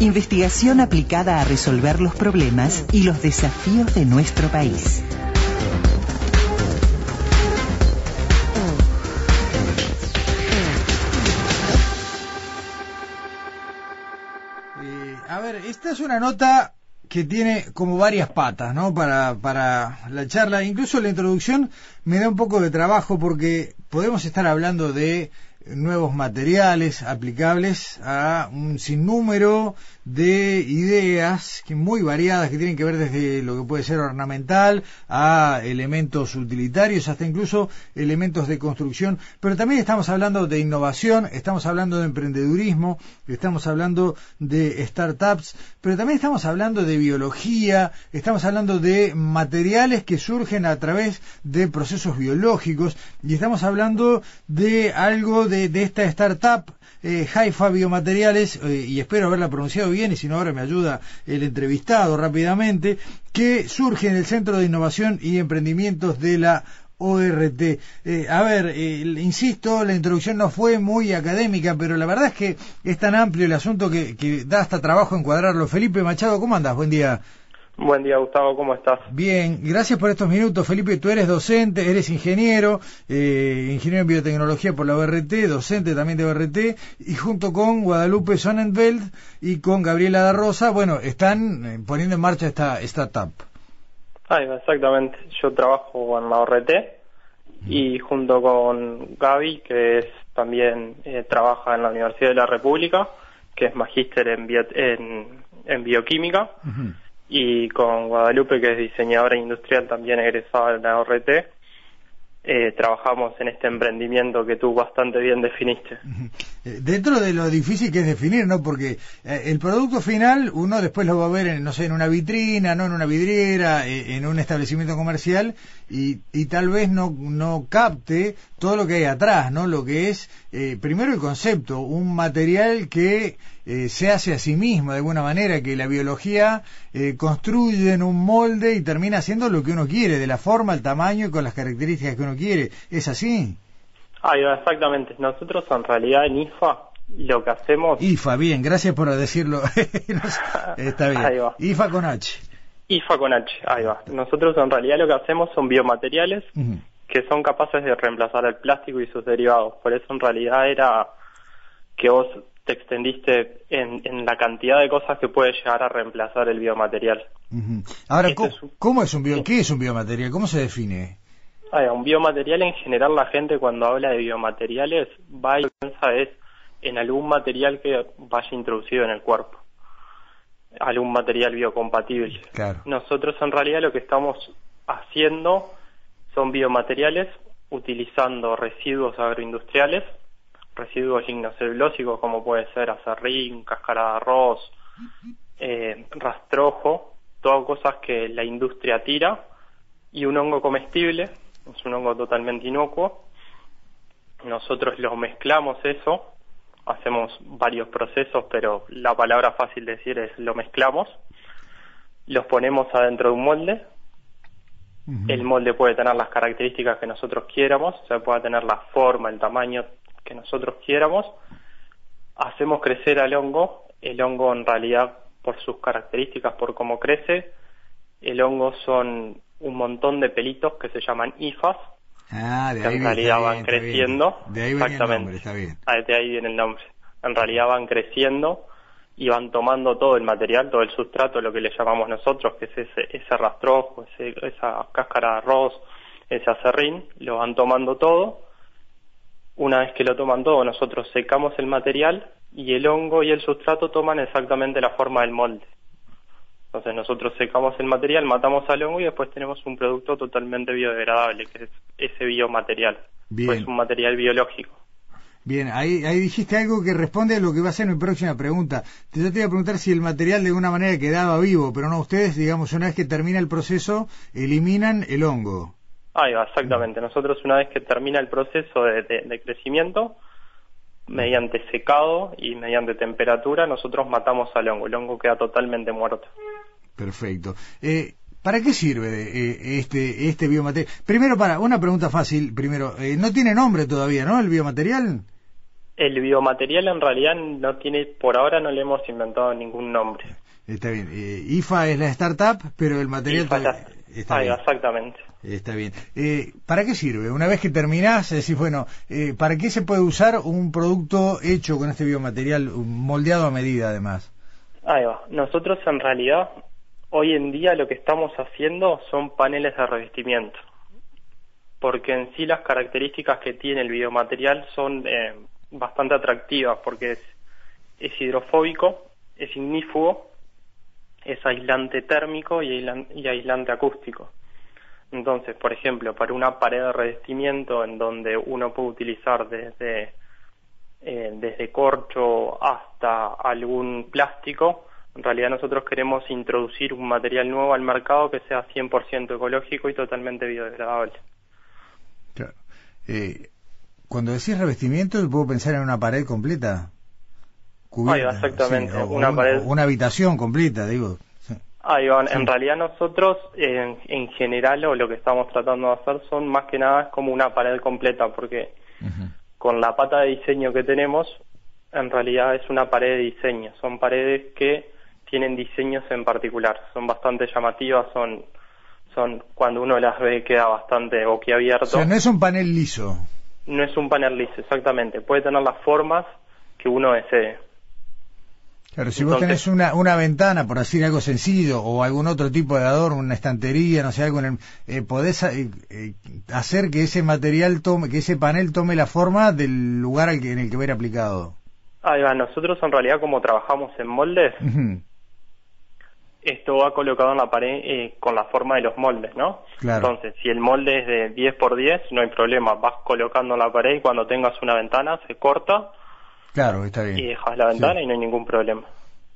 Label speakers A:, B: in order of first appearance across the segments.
A: Investigación aplicada a resolver los problemas y los desafíos de nuestro país.
B: Eh, a ver, esta es una nota que tiene como varias patas, ¿no? Para, para la charla. Incluso la introducción me da un poco de trabajo porque podemos estar hablando de nuevos materiales aplicables a un sinnúmero de ideas que muy variadas que tienen que ver desde lo que puede ser ornamental a elementos utilitarios hasta incluso elementos de construcción. Pero también estamos hablando de innovación estamos hablando de emprendedurismo estamos hablando de startups pero también estamos hablando de biología estamos hablando de materiales que surgen a través de procesos biológicos y estamos hablando de algo de, de esta startup eh, Haifa Biomateriales, eh, y espero haberla pronunciado bien, y si no ahora me ayuda el entrevistado rápidamente, que surge en el Centro de Innovación y Emprendimientos de la ORT. Eh, a ver, eh, insisto, la introducción no fue muy académica, pero la verdad es que es tan amplio el asunto que, que da hasta trabajo encuadrarlo. Felipe Machado, ¿cómo andas? Buen día.
C: Buen día, Gustavo, ¿cómo estás?
B: Bien, gracias por estos minutos, Felipe. Tú eres docente, eres ingeniero, eh, ingeniero en biotecnología por la ORT, docente también de ORT, y junto con Guadalupe Sonnenfeld y con Gabriela da Rosa, bueno, están eh, poniendo en marcha esta startup.
C: Ah, exactamente. Yo trabajo en la ORT y junto con Gaby, que es también eh, trabaja en la Universidad de la República, que es magíster en, bio, en, en bioquímica. Uh -huh y con Guadalupe, que es diseñadora industrial también egresada de la ORT, eh, trabajamos en este emprendimiento que tú bastante bien definiste.
B: Dentro de lo difícil que es definir, ¿no? Porque eh, el producto final uno después lo va a ver, en, no sé, en una vitrina, no en una vidriera, eh, en un establecimiento comercial y, y tal vez no, no capte todo lo que hay atrás, ¿no? Lo que es, eh, primero el concepto, un material que eh, se hace a sí mismo de alguna manera, que la biología eh, construye en un molde y termina haciendo lo que uno quiere, de la forma, el tamaño y con las características que uno quiere. ¿Es así?
C: Ah, exactamente. Nosotros en realidad en IFA lo que hacemos...
B: IFA, bien, gracias por decirlo. Está bien.
C: Ahí va.
B: IFA con H.
C: IFA con H, ahí va. Nosotros en realidad lo que hacemos son biomateriales uh -huh. que son capaces de reemplazar el plástico y sus derivados. Por eso en realidad era que vos te extendiste en, en la cantidad de cosas que puede llegar a reemplazar el biomaterial.
B: Uh -huh. Ahora, este ¿cómo es, un... ¿cómo es un bio... ¿qué es un biomaterial? ¿Cómo se define?
C: Ah, un biomaterial en general la gente cuando habla de biomateriales va y piensa es en algún material que vaya introducido en el cuerpo, algún material biocompatible.
B: Claro.
C: Nosotros en realidad lo que estamos haciendo son biomateriales utilizando residuos agroindustriales, residuos lignocelulósicos como puede ser acerrín, cáscara de arroz, eh, rastrojo, todas cosas que la industria tira y un hongo comestible es un hongo totalmente inocuo. Nosotros lo mezclamos eso, hacemos varios procesos, pero la palabra fácil de decir es lo mezclamos, los ponemos adentro de un molde. El molde puede tener las características que nosotros quieramos, o sea, puede tener la forma, el tamaño que nosotros quieramos. Hacemos crecer al hongo. El hongo, en realidad, por sus características, por cómo crece, el hongo son un montón de pelitos que se llaman ifas,
B: ah, de
C: que
B: ahí
C: en realidad
B: bien,
C: van creciendo.
B: De ahí viene el nombre, está bien.
C: Ah, de ahí viene el nombre. En realidad van creciendo y van tomando todo el material, todo el sustrato, lo que le llamamos nosotros, que es ese, ese rastrojo, ese, esa cáscara de arroz, ese acerrín, lo van tomando todo. Una vez que lo toman todo, nosotros secamos el material y el hongo y el sustrato toman exactamente la forma del molde. Entonces nosotros secamos el material, matamos al hongo y después tenemos un producto totalmente biodegradable, que es ese biomaterial.
B: Bien.
C: Pues un material biológico.
B: Bien, ahí, ahí dijiste algo que responde a lo que va a ser mi próxima pregunta. Yo te iba a preguntar si el material de alguna manera quedaba vivo, pero no, ustedes, digamos, una vez que termina el proceso, eliminan el hongo.
C: Ahí va, exactamente. Nosotros una vez que termina el proceso de, de crecimiento, mediante secado y mediante temperatura, nosotros matamos al hongo. El hongo queda totalmente muerto.
B: Perfecto. Eh, ¿Para qué sirve eh, este, este biomaterial? Primero, para una pregunta fácil, primero, eh, no tiene nombre todavía, ¿no? El biomaterial.
C: El biomaterial en realidad no tiene, por ahora no le hemos inventado ningún nombre.
B: Está bien. IFA es la startup, pero el material
C: está bien. Exactamente.
B: Está bien. ¿Para qué sirve? Una vez que terminás, decís, bueno, ¿para qué se puede usar un producto hecho con este biomaterial, moldeado a medida además?
C: Ahí va. Nosotros en realidad hoy en día lo que estamos haciendo son paneles de revestimiento, porque en sí las características que tiene el biomaterial son eh, bastante atractivas, porque es, hidrofóbico, es ignífugo, es aislante térmico y, aislante acústico. Entonces, por ejemplo, para una pared de revestimiento en donde uno puede utilizar desde, eh, desde corcho hasta algún plástico, en realidad nosotros queremos introducir un material nuevo al mercado que sea 100% ecológico y totalmente biodegradable.
B: Claro. Eh, cuando decís revestimiento, ¿puedo pensar en una pared completa?
C: exactamente. una,
B: pared... una habitación completa, digo.
C: Ahí En realidad nosotros, en, general, o lo que estamos tratando de hacer son más que nada como una pared completa, porque con la pata de diseño que tenemos, en realidad es una pared de diseño. Son paredes que tienen diseños en particular, son bastante llamativas, son, son cuando uno las ve queda bastante boquiabierto. O
B: sea, no es un panel liso.
C: No es un panel liso, exactamente. Puede tener las formas que uno desee.
B: Claro, si vos tenés una, una ventana, por decir algo sencillo, o algún otro tipo de adorno, una estantería, no sé, algo, en eh, podés eh, eh, hacer que ese material tome, que ese panel tome la forma del lugar al que, en el que va a ir aplicado.
C: Ahí va, nosotros en realidad como trabajamos en moldes, esto va colocado en la pared eh, con la forma de los moldes, ¿no? Entonces, si el molde es de 10 por 10, no hay problema, vas colocando en la pared y cuando tengas una ventana se corta.
B: Claro, está bien.
C: Y dejas la ventana y no hay ningún problema.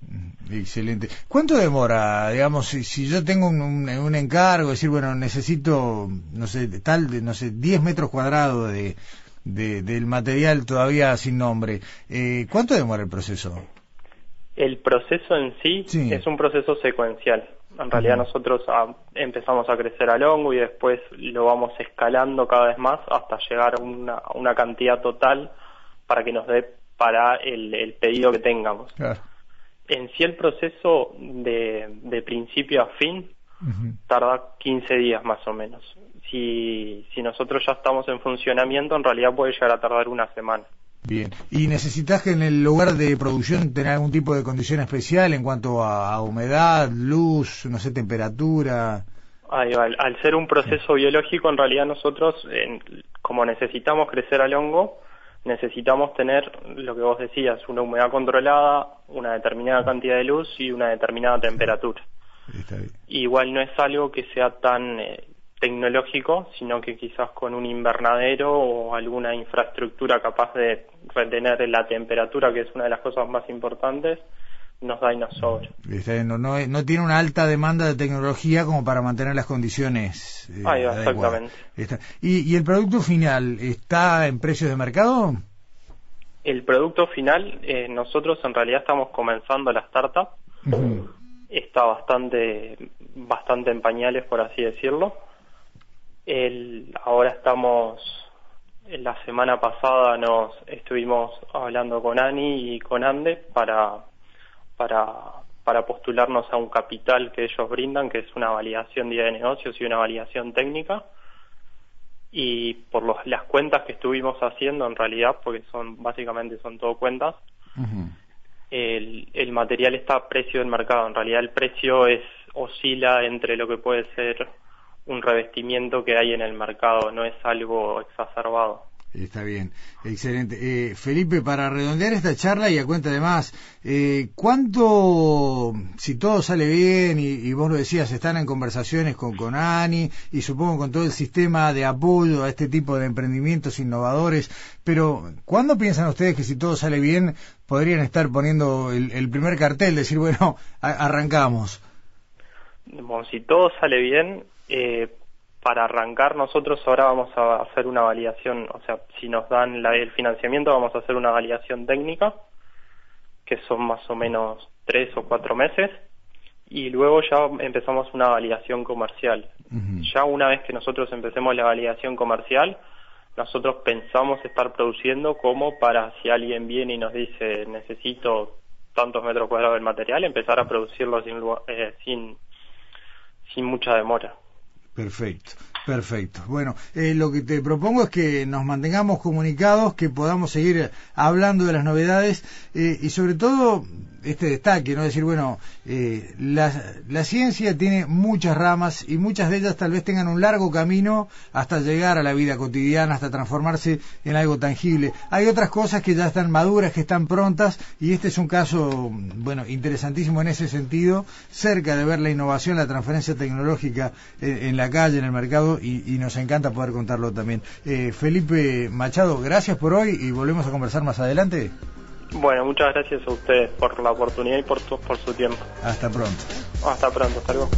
B: Mm, excelente. ¿Cuánto demora, digamos, si, yo tengo un, un, encargo, decir, bueno, necesito, no sé, tal, no sé, 10 metros cuadrados de, del material todavía sin nombre, eh, ¿cuánto demora el proceso?
C: El proceso en sí, es un proceso secuencial. En realidad nosotros ah, empezamos a crecer al hongo y después lo vamos escalando cada vez más hasta llegar a una, cantidad total para que nos dé para el, pedido que tengamos. En sí el proceso de, principio a fin tarda 15 días más o menos. Si, si nosotros ya estamos en funcionamiento, en realidad puede llegar a tardar una semana.
B: Bien. ¿Y necesitas que en el lugar de producción tener algún tipo de condición especial en cuanto a, humedad, luz, no sé, temperatura?
C: al, ser un proceso biológico, en realidad nosotros, como necesitamos crecer al hongo, necesitamos tener lo que vos decías, una humedad controlada, una determinada cantidad de luz y una determinada temperatura. Igual no es algo que sea tan eh, tecnológico, sino que quizás con un invernadero o alguna infraestructura capaz de retener la temperatura, que es una de las cosas más importantes, nos da y nos sobra.
B: No, no, tiene una alta demanda de tecnología como para mantener las condiciones.
C: Eh, exactamente.
B: ¿Y, el producto final está en precios de mercado?
C: El producto final, eh, nosotros en realidad estamos comenzando la startup. Está bastante, bastante en pañales, por así decirlo el, ahora estamos, la semana pasada nos estuvimos hablando con Ani y con Ande para, para, para postularnos a un capital que ellos brindan, que es una validación de negocios y una validación técnica. Y por los, las cuentas que estuvimos haciendo, en realidad, porque son básicamente son todo cuentas, el, el material está a precio del mercado. En realidad, el precio es oscila entre lo que puede ser un revestimiento que hay en el mercado, no es algo exacerbado.
B: Está bien, excelente. Eh, Felipe, para redondear esta charla y a cuenta de más, eh, ¿cuánto, si todo sale bien y, vos lo decías, están en conversaciones con, con Ani y supongo con todo el sistema de apoyo a este tipo de emprendimientos innovadores, pero ¿cuándo piensan ustedes que si todo sale bien podrían estar poniendo el, primer cartel, decir, bueno, arrancamos?
C: Bueno, si todo sale bien, eh, para arrancar nosotros ahora vamos a hacer una validación, o sea, si nos dan el financiamiento vamos a hacer una validación técnica, que son más o menos tres o cuatro meses, y luego ya empezamos una validación comercial. Ya una vez que nosotros empecemos la validación comercial, nosotros pensamos estar produciendo como para si alguien viene y nos dice necesito tantos metros cuadrados del material, empezar a producirlo sin, eh, sin, sin mucha demora.
B: Perfecto, perfecto. Bueno, eh, lo que te propongo es que nos mantengamos comunicados, que podamos seguir hablando de las novedades eh, y sobre todo este destaque, ¿no? Decir, bueno, eh, la, la, ciencia tiene muchas ramas y muchas de ellas tal vez tengan un largo camino hasta llegar a la vida cotidiana, hasta transformarse en algo tangible. Hay otras cosas que ya están maduras, que están prontas y este es un caso, bueno, interesantísimo en ese sentido, cerca de ver la innovación, la transferencia tecnológica en, la calle, en el mercado y, y, nos encanta poder contarlo también. Eh, Felipe Machado, gracias por hoy y volvemos a conversar más adelante.
C: Bueno, muchas gracias a ustedes por la oportunidad y por, por su tiempo.
B: Hasta pronto.
C: Hasta pronto, hasta luego.